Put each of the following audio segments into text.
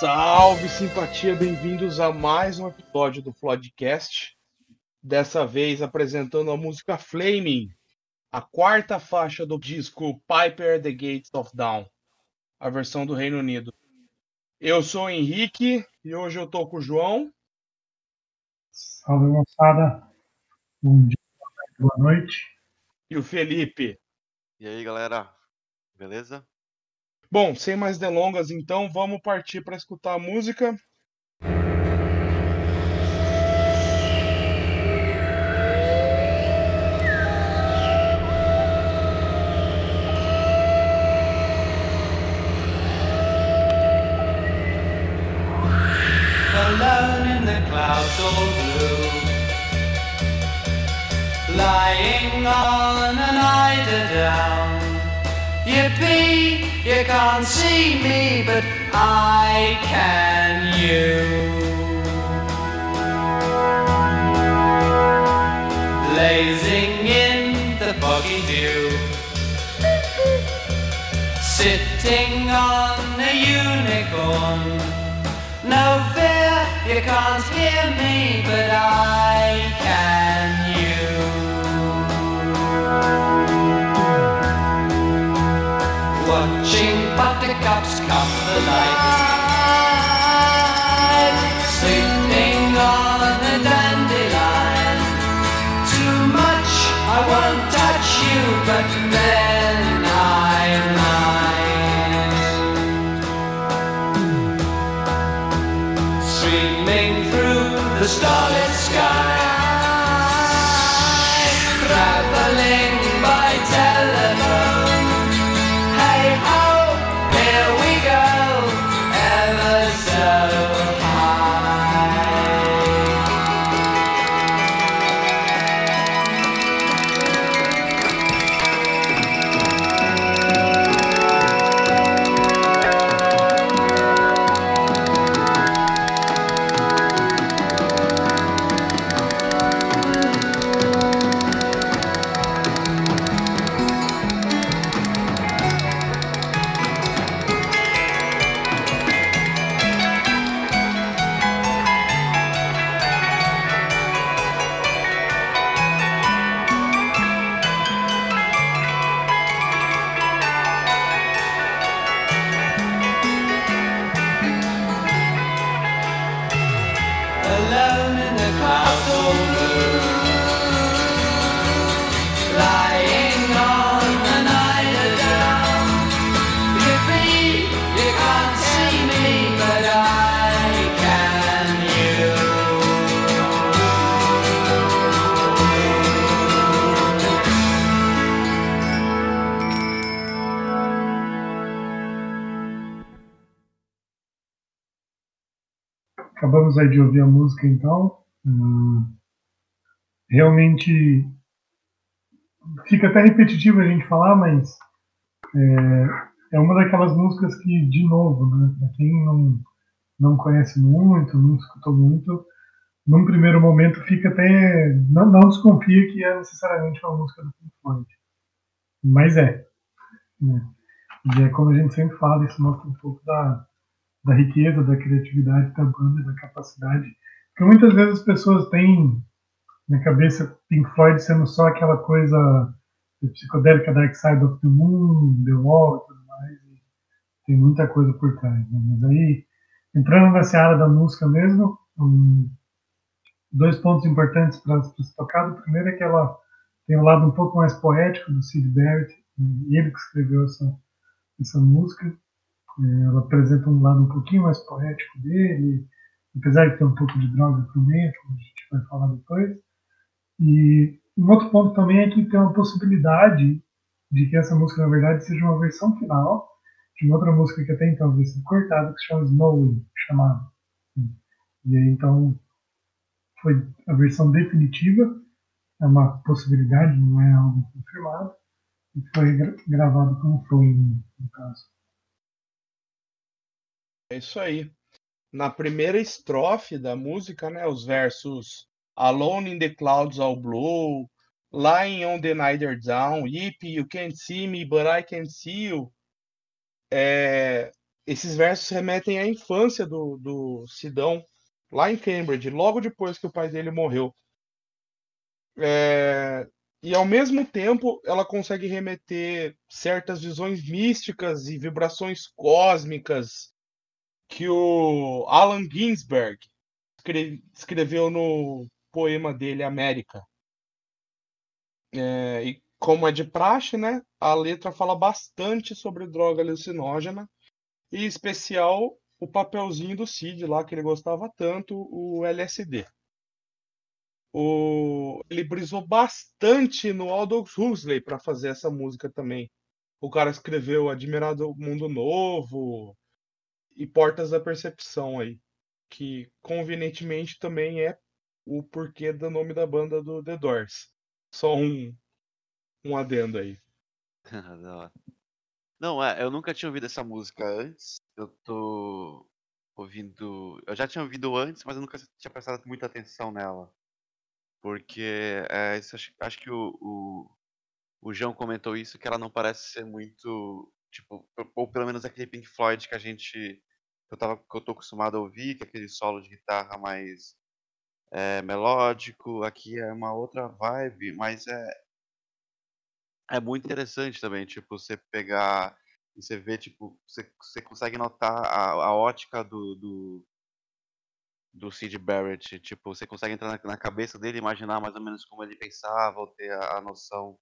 Salve simpatia, bem-vindos a mais um episódio do Floodcast. Dessa vez apresentando a música Flaming, a quarta faixa do disco Piper the Gates of Dawn, a versão do Reino Unido. Eu sou o Henrique e hoje eu tô com o João. Salve moçada, bom dia, boa noite. E o Felipe. E aí galera, beleza? Bom, sem mais delongas, então vamos partir para escutar a música. Can't see me but I can you. Blazing in the foggy dew. Sitting on a unicorn. No fear, you can't hear me, but I can you. But the cops come the light. Aí de ouvir a música então. Hum, realmente fica até repetitivo a gente falar, mas é, é uma daquelas músicas que, de novo, né, para quem não, não conhece muito, não escutou muito, num primeiro momento fica até. Não, não desconfia que é necessariamente uma música do Pink Floyd. Mas é. Né? E é como a gente sempre fala, isso mostra um pouco da, da riqueza, da criatividade da banda, da capacidade. Porque muitas vezes as pessoas têm na cabeça Pink Floyd sendo só aquela coisa psicodélica Dark Side of the Moon, The Wall e tudo mais. E tem muita coisa por trás. Né? Mas aí, entrando nessa área da música mesmo, um, dois pontos importantes para se tocar. O primeiro é que ela tem um lado um pouco mais poético do Sid Barrett, né? ele que escreveu essa, essa música. Ela apresenta um lado um pouquinho mais poético dele, apesar de ter um pouco de droga meio, como a gente vai falar depois. E um outro ponto também é que tem uma possibilidade de que essa música, na verdade, seja uma versão final de uma outra música que até então havia sido cortada, que se chama Snowy, chamada. E aí, então, foi a versão definitiva, é uma possibilidade, não é algo confirmado, e foi gra gravado como foi, no caso. É isso aí. Na primeira estrofe da música, né, os versos Alone in the clouds all blue, Lying on the night down, Yip, you can't see me, but I can see you. É, esses versos remetem à infância do, do Sidão, lá em Cambridge, logo depois que o pai dele morreu. É, e ao mesmo tempo ela consegue remeter certas visões místicas e vibrações cósmicas que o Allen Ginsberg escreveu no poema dele América. É, e como é de praxe, né, a letra fala bastante sobre droga alucinógena, e em especial o papelzinho do Cid lá que ele gostava tanto, o LSD. O... Ele brisou bastante no Aldous Huxley para fazer essa música também. O cara escreveu Admirado Mundo Novo e Portas da Percepção aí, que convenientemente também é o porquê do nome da banda do The Doors. Só um, um adendo aí. Não, é, eu nunca tinha ouvido essa música antes. Eu tô ouvindo. Eu já tinha ouvido antes, mas eu nunca tinha prestado muita atenção nela. Porque é, isso, acho, acho que o, o, o João comentou isso, que ela não parece ser muito. Tipo, ou pelo menos aquele Pink Floyd que a gente. Que eu, tava, que eu tô acostumado a ouvir, que é aquele solo de guitarra mais é, melódico. Aqui é uma outra vibe, mas é. É muito interessante também, tipo, você pegar e você vê, tipo, você, você consegue notar a, a ótica do, do, do Sid Barrett. Tipo, você consegue entrar na, cabeça dele, imaginar mais ou menos como ele pensava, ou ter a, noção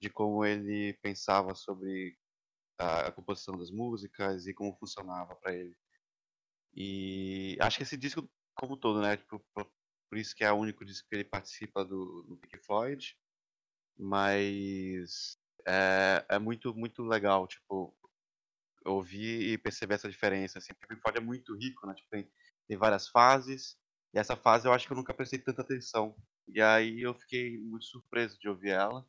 de como ele pensava sobre a, composição das músicas e como funcionava para ele. E acho que esse disco, como todo, né? Tipo, por, isso que é o único disco que ele participa do, do Pink Floyd. Mas é, é muito, muito legal, tipo, ouvir e perceber essa diferença. Assim, o Pink Floyd é muito rico, né? Tipo, tem tem várias fases. E essa fase eu acho que eu nunca prestei tanta atenção. E aí eu fiquei muito surpreso de ouvir ela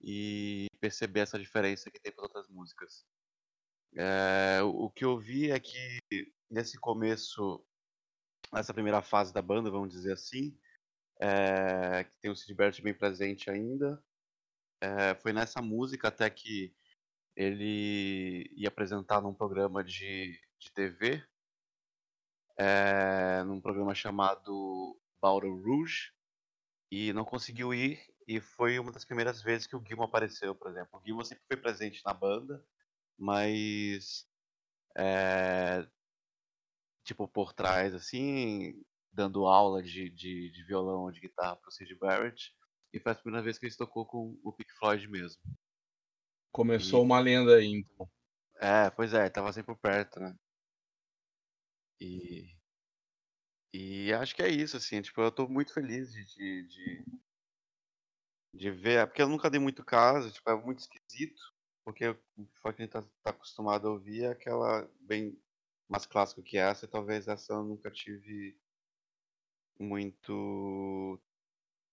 e perceber essa diferença que tem para outras músicas. É, o que eu vi é que nesse começo, nessa primeira fase da banda, vamos dizer assim, é, que tem o Sid Barrett bem presente ainda, é, foi nessa música até que ele ia apresentar num programa de, de TV é, num programa chamado Bauru Rouge e não conseguiu ir e foi uma das primeiras vezes que o Gilmo apareceu, por exemplo. O Gilmo sempre foi presente na banda, mas é, tipo por trás assim, dando aula de, de, de violão ou de guitarra para o Sid Barrett e foi a primeira vez que ele tocou com o Pink Floyd mesmo. Começou e... uma lenda aí, então. É, pois é, tava sempre perto, né? E, e acho que é isso, assim, tipo, eu tô muito feliz de, de, de, de ver, porque eu nunca dei muito caso, tipo, é muito esquisito, porque o que a gente tá, tá acostumado a ouvir é aquela bem mais clássica que essa, e talvez essa eu nunca tive muito.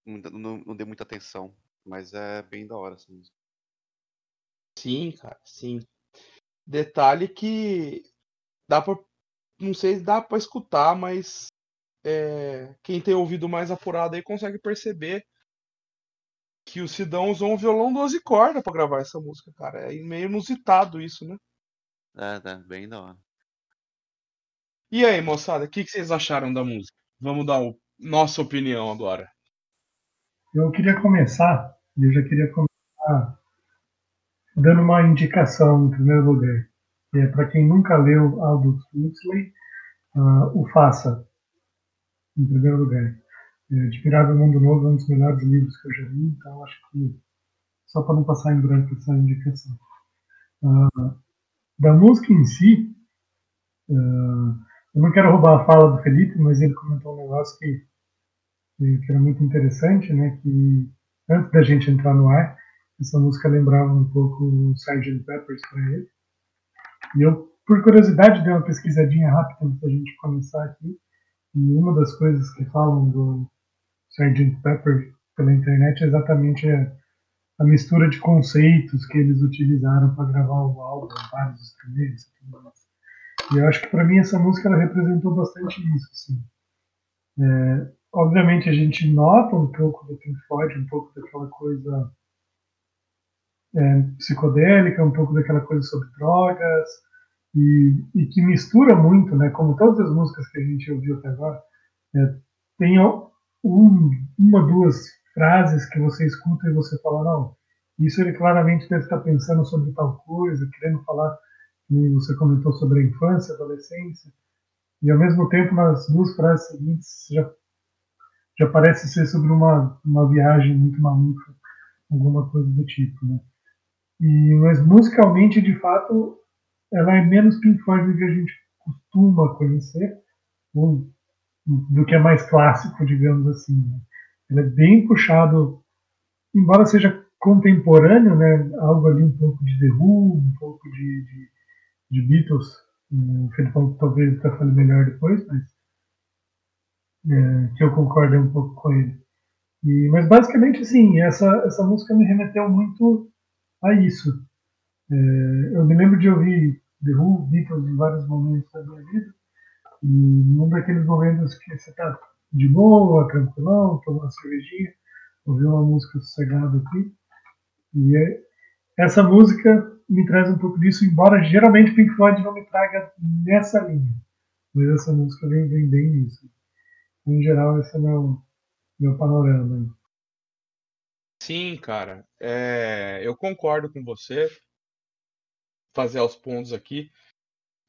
Não, não dei muita atenção, mas é bem da hora essa música. Sim, cara, sim. Detalhe que dá pra não sei se dá para escutar, mas é, quem tem ouvido mais apurado aí consegue perceber que o Sidão usou um violão 12 cordas para gravar essa música, cara. É meio inusitado isso, né? É, tá bem da hora. E aí, moçada, o que, que vocês acharam da música? Vamos dar o, nossa opinião agora. Eu queria começar, eu já queria começar dando uma indicação em primeiro lugar. É, Para quem nunca leu Aldous Huxley, uh, o faça, em primeiro lugar. É, Admirável Mundo Novo é um dos melhores livros que eu já li, então acho que só para não passar em branco essa indicação. Uh, da música em si, uh, eu não quero roubar a fala do Felipe, mas ele comentou um negócio que, que era muito interessante, né? Que antes da gente entrar no ar, essa música lembrava um pouco o Sgt. Peppers para ele. E eu, por curiosidade, dei uma pesquisadinha rápida antes da gente começar aqui. E uma das coisas que falam do Sgt. Pepper pela internet é exatamente a, a mistura de conceitos que eles utilizaram para gravar o álbum, vários instrumentos e tudo mais. E eu acho que para mim essa música ela representou bastante isso. Assim. É, obviamente a gente nota um pouco do Pink Floyd, um pouco daquela coisa é, psicodélica, um pouco daquela coisa sobre drogas, e, e, que mistura muito, né, como todas as músicas que a gente ouviu até agora, é, tem um, uma, duas frases que você escuta e você fala, não, isso ele claramente deve estar pensando sobre tal coisa, querendo falar, como você comentou sobre a infância, adolescência, e ao mesmo tempo nas duas frases seguintes já, já parece ser sobre uma, uma viagem muito maluca, alguma coisa do tipo, né? E, mas musicalmente, de fato, ela é menos Pink Floyd do que a gente costuma conhecer, ou do que é mais clássico, digamos assim. Né? Ela é bem puxado, embora seja contemporâneo, né? Algo ali um pouco de The Who, um pouco de, de, de Beatles. O Felipão talvez até fale melhor depois, mas é, que eu concordo um pouco com ele. E, mas basicamente, assim, essa, essa música me remeteu muito a isso. É, eu me lembro de ouvir The Who, Beatles em vários momentos da minha vida. E num daqueles momentos que você está de boa, tranquilão, tomando uma cervejinha, ouvir uma música sossegada aqui. E é, essa música me traz um pouco disso, embora geralmente Pink Floyd não me traga nessa linha. Mas essa música vem, vem bem nisso. Em geral, esse é meu, meu panorama. Sim, cara. É, eu concordo com você. Fazer aos pontos aqui.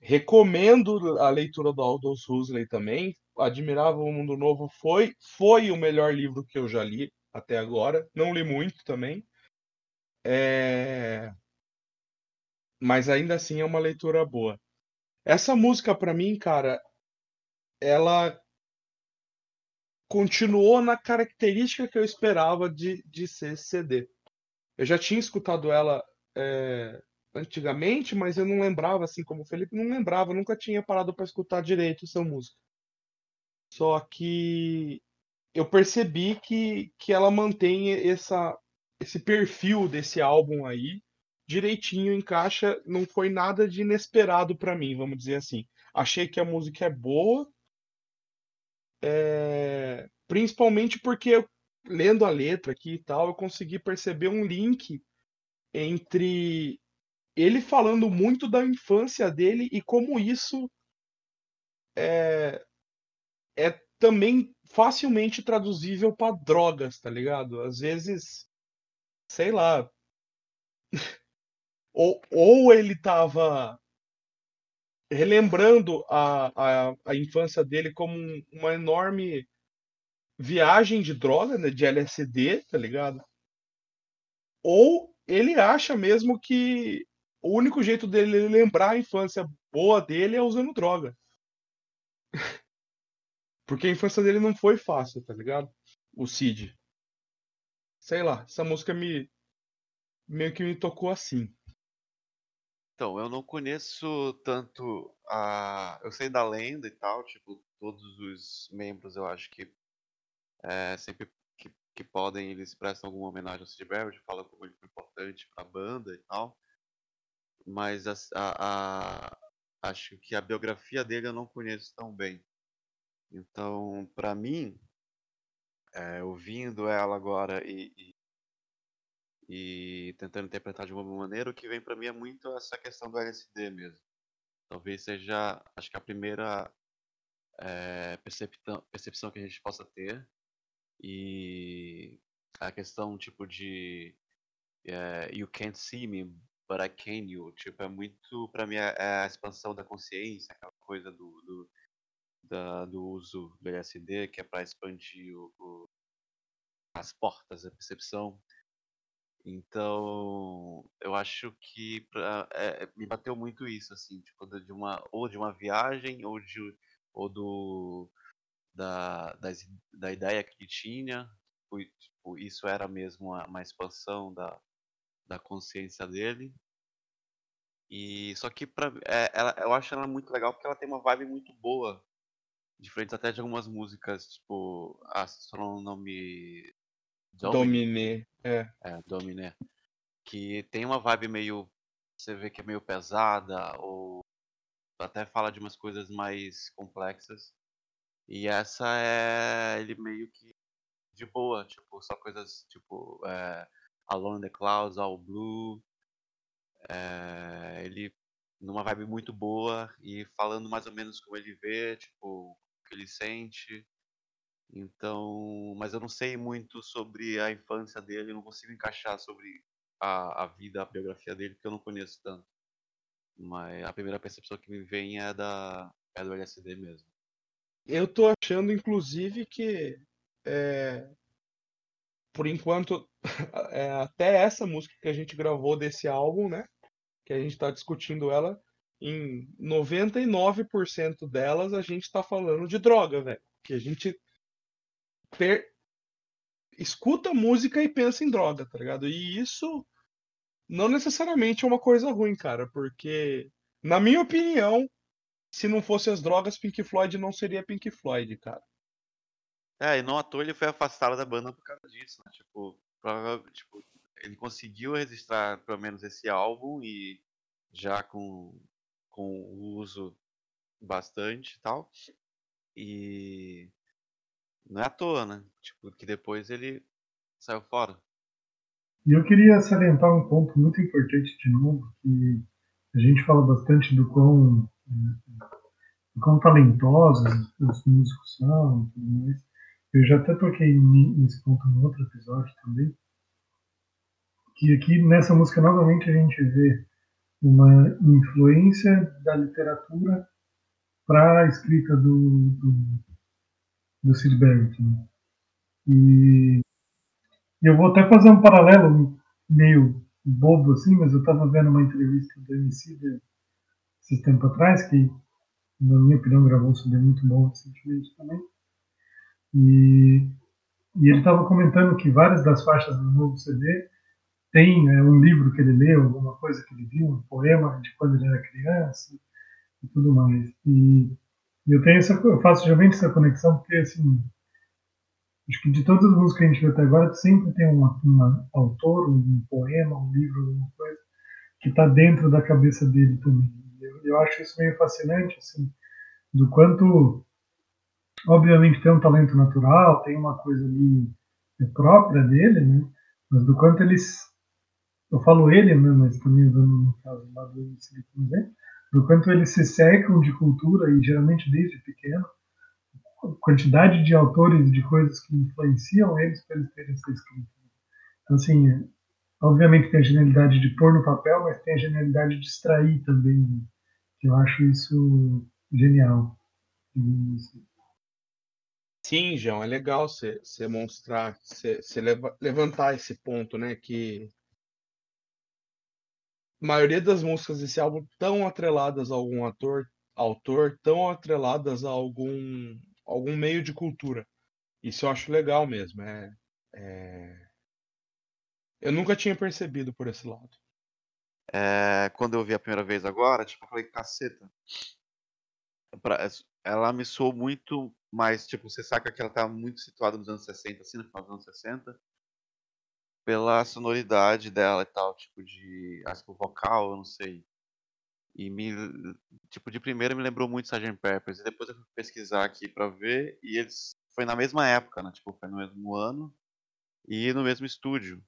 Recomendo a leitura do Aldous Huxley também. Admirável Mundo Novo foi, foi o melhor livro que eu já li até agora. Não li muito também. É... Mas ainda assim é uma leitura boa. Essa música, para mim, cara, ela continuou na característica que eu esperava de, de ser CD. Eu já tinha escutado ela é, antigamente, mas eu não lembrava, assim como o Felipe, não lembrava, nunca tinha parado para escutar direito essa música. Só que eu percebi que, que ela mantém essa, esse perfil desse álbum aí direitinho, encaixa, não foi nada de inesperado para mim, vamos dizer assim. Achei que a música é boa, é, principalmente porque lendo a letra aqui e tal, eu consegui perceber um link entre ele falando muito da infância dele e como isso é, é também facilmente traduzível para drogas, tá ligado? Às vezes, sei lá. ou, ou ele tava relembrando a, a, a infância dele como um, uma enorme viagem de droga, né, de LSD, tá ligado? Ou ele acha mesmo que o único jeito dele lembrar a infância boa dele é usando droga. Porque a infância dele não foi fácil, tá ligado? O Cid. Sei lá, essa música me meio que me tocou assim. Então, eu não conheço tanto a. Eu sei da lenda e tal, tipo, todos os membros eu acho que é, sempre que, que podem, eles prestam alguma homenagem ao Sid Barrett, falam como ele foi importante pra banda e tal. Mas a, a, a, acho que a biografia dele eu não conheço tão bem. Então, pra mim, é, ouvindo ela agora e, e e tentando interpretar de uma maneira, o que vem para mim é muito essa questão do LSD mesmo. Talvez seja, acho que a primeira é, percepção, que a gente possa ter e a questão tipo de é, you can't see me, but I can you, tipo é muito para mim é, é, a expansão da consciência, aquela coisa do, do, da, do uso do LSD que é para expandir o, o, as portas da percepção então, eu acho que pra, é, me bateu muito isso, assim, tipo, de uma, ou de uma viagem, ou, de, ou do, da, da ideia que tinha, tipo, isso era mesmo uma, uma expansão da, da consciência dele. E só que pra, é, ela, eu acho ela muito legal porque ela tem uma vibe muito boa, diferente até de algumas músicas, tipo Astronomy Domine. É. É, Domine. Que tem uma vibe meio. Você vê que é meio pesada, ou até fala de umas coisas mais complexas. E essa é ele meio que de boa, tipo, só coisas tipo é, Alone in the Clouds, All Blue. É, ele numa vibe muito boa e falando mais ou menos como ele vê, tipo, o que ele sente. Então, mas eu não sei muito sobre a infância dele, não consigo encaixar sobre a, a vida, a biografia dele, porque eu não conheço tanto. Mas a primeira percepção que me vem é da é do LSD mesmo. Eu tô achando, inclusive, que é, por enquanto, é, até essa música que a gente gravou desse álbum, né? Que a gente tá discutindo ela, em 99% delas a gente tá falando de droga, velho. Que a gente per... escuta música e pensa em droga, tá ligado? E isso não necessariamente é uma coisa ruim, cara, porque, na minha opinião, se não fosse as drogas, Pink Floyd não seria Pink Floyd, cara. É, e não à toa ele foi afastado da banda por causa disso, né? Tipo, provavelmente, tipo, ele conseguiu registrar pelo menos esse álbum e já com, com o uso bastante e tal. E não é à toa, né? Tipo, que depois ele saiu fora. E eu queria salientar um ponto muito importante de novo, que a gente fala bastante do quão, do quão talentosos os músicos são e tudo mais. Eu já até toquei nesse ponto no outro episódio também. Que aqui nessa música novamente a gente vê uma influência da literatura para a escrita do, do, do Sid Barrett. Né? E eu vou até fazer um paralelo meio bobo assim, mas eu estava vendo uma entrevista do MC esses tempo atrás, que na minha opinião gravou um CD muito bom recentemente também. E, e ele estava comentando que várias das faixas do novo CD tem é, um livro que ele leu, alguma coisa que ele viu, um poema de quando ele era criança e tudo mais. E, e eu tenho essa, eu faço geralmente essa conexão porque assim, acho que de todas as músicas que a gente viu até agora, sempre tem um autor, um poema, um livro, alguma coisa que está dentro da cabeça dele também. Eu, eu acho isso meio fascinante, assim, do quanto obviamente tem um talento natural, tem uma coisa ali própria dele, né? Mas do quanto eles, eu falo ele, né? Mas também usando no caso do Silicon Valley, do quanto eles se secam de cultura e geralmente desde pequeno, quantidade de autores e de coisas que influenciam eles para eles terem essa escrita. Então assim, obviamente tem a genialidade de pôr no papel, mas tem a genialidade de extrair também. Né? Eu acho isso genial. Sim, João, é legal você mostrar, você levantar esse ponto, né? Que a maioria das músicas desse álbum estão atreladas a algum ator, autor, estão atreladas a algum, algum meio de cultura. Isso eu acho legal mesmo. É, é... Eu nunca tinha percebido por esse lado. É, quando eu vi a primeira vez agora, tipo, eu falei, caceta. Pra, ela me soou muito mais, tipo, você saca que ela tá muito situada nos anos 60, assim, no final dos anos 60, pela sonoridade dela e tal, tipo, de, acho que o vocal, eu não sei. E me, tipo, de primeira me lembrou muito Sgt. Peppers, e depois eu fui pesquisar aqui pra ver, e eles, foi na mesma época, né, tipo, foi no mesmo ano, e no mesmo estúdio.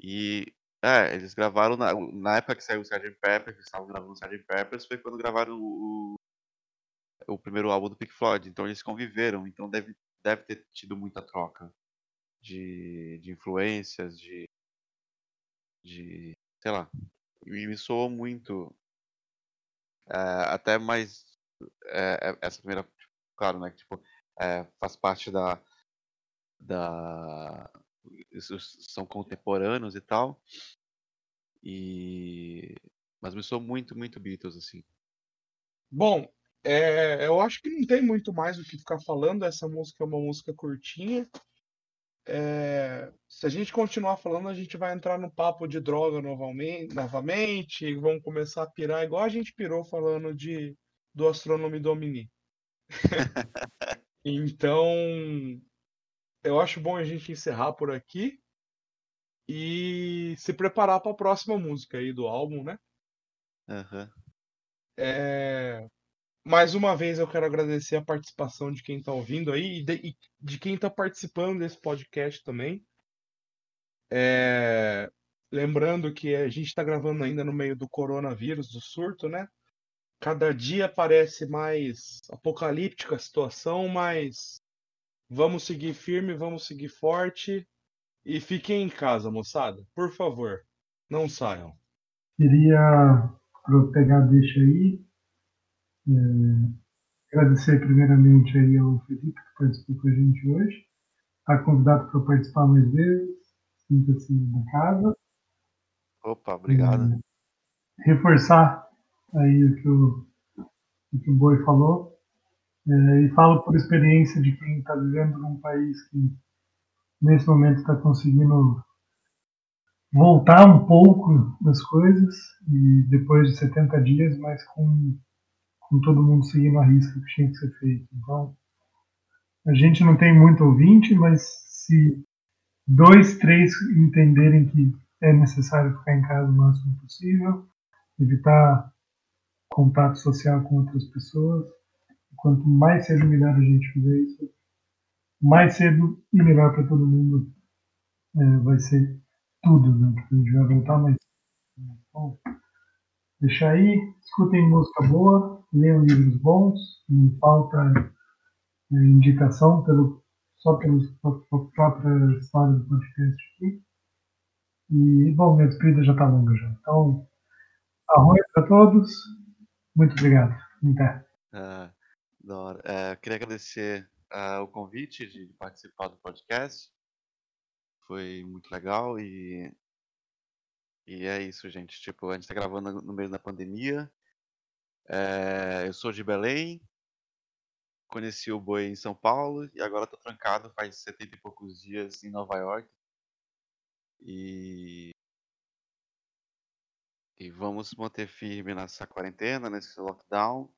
E, é, eles gravaram, na, na época que saiu o Sgt. Peppers, eles estavam gravando o Sgt. Peppers, foi quando gravaram o, o primeiro álbum do Pink Floyd, então eles conviveram, então deve, deve ter tido muita troca de, de influências, de, de. sei lá. E me soou muito. É, até mais. É, essa primeira. Claro, né? Tipo, é, faz parte da. da são contemporâneos e tal. E. Mas me soou muito, muito Beatles, assim. Bom, é, eu acho que não tem muito mais o que ficar falando. Essa música é uma música curtinha. É, se a gente continuar falando, a gente vai entrar no papo de droga novamente, novamente e vamos começar a pirar igual a gente pirou falando de do Astronomy Domini. então, eu acho bom a gente encerrar por aqui e se preparar para a próxima música aí do álbum, né? Uhum. É, mais uma vez eu quero agradecer a participação de quem está ouvindo aí e de, e de quem está participando desse podcast também. É... lembrando que a gente está gravando ainda no meio do coronavírus, do surto, né? Cada dia parece mais apocalíptica a situação, mas vamos seguir firme, vamos seguir forte e fiquem em casa, moçada. Por favor, não saiam. Queria pegar deixa aí. É, agradecer primeiramente aí ao Felipe que participou com a gente hoje. Está convidado para participar mais vezes. Sinta-se na casa. Opa, obrigado. É, reforçar aí o que o, o, que o Boi falou. É, e falo por experiência de quem está vivendo num país que nesse momento está conseguindo voltar um pouco das coisas e depois de 70 dias, mas com, com todo mundo seguindo a risca que tinha que ser feito. Então, a gente não tem muito ouvinte, mas se dois, três entenderem que é necessário ficar em casa o máximo possível, evitar contato social com outras pessoas, quanto mais cedo melhor a gente fizer isso, mais cedo e melhor para todo mundo é, vai ser tudo, né? Porque a gente vai voltar mais. Bom, deixa aí, escutem música boa, leiam livros bons, não falta é, indicação pelo, só pela própria história do podcast aqui. E, bom, minha despedida já está longa já. Então, arroz para todos. Muito obrigado. Até. Uh, uh, queria agradecer uh, o convite de participar do podcast. Foi muito legal e. E é isso, gente. Tipo, a gente está gravando no meio da pandemia. É, eu sou de Belém. Conheci o Boi em São Paulo e agora estou trancado faz 70 e poucos dias em Nova York. E. E vamos manter firme nessa quarentena, nesse lockdown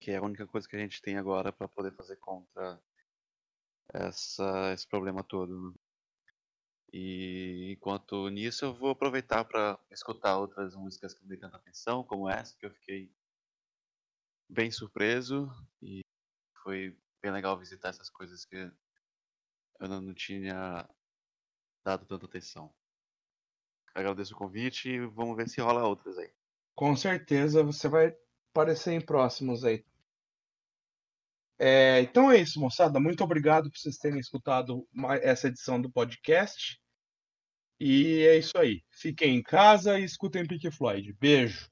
que é a única coisa que a gente tem agora para poder fazer contra essa, esse problema todo. Né? E enquanto nisso, eu vou aproveitar para escutar outras músicas que me dei tanta atenção, como essa, que eu fiquei bem surpreso e foi bem legal visitar essas coisas que eu não tinha dado tanta atenção. Agradeço o convite e vamos ver se rola outras aí. Com certeza você vai aparecer em próximos aí. É, então é isso, moçada. Muito obrigado por vocês terem escutado essa edição do podcast. E é isso aí. Fiquem em casa e escutem Pink Floyd. Beijo.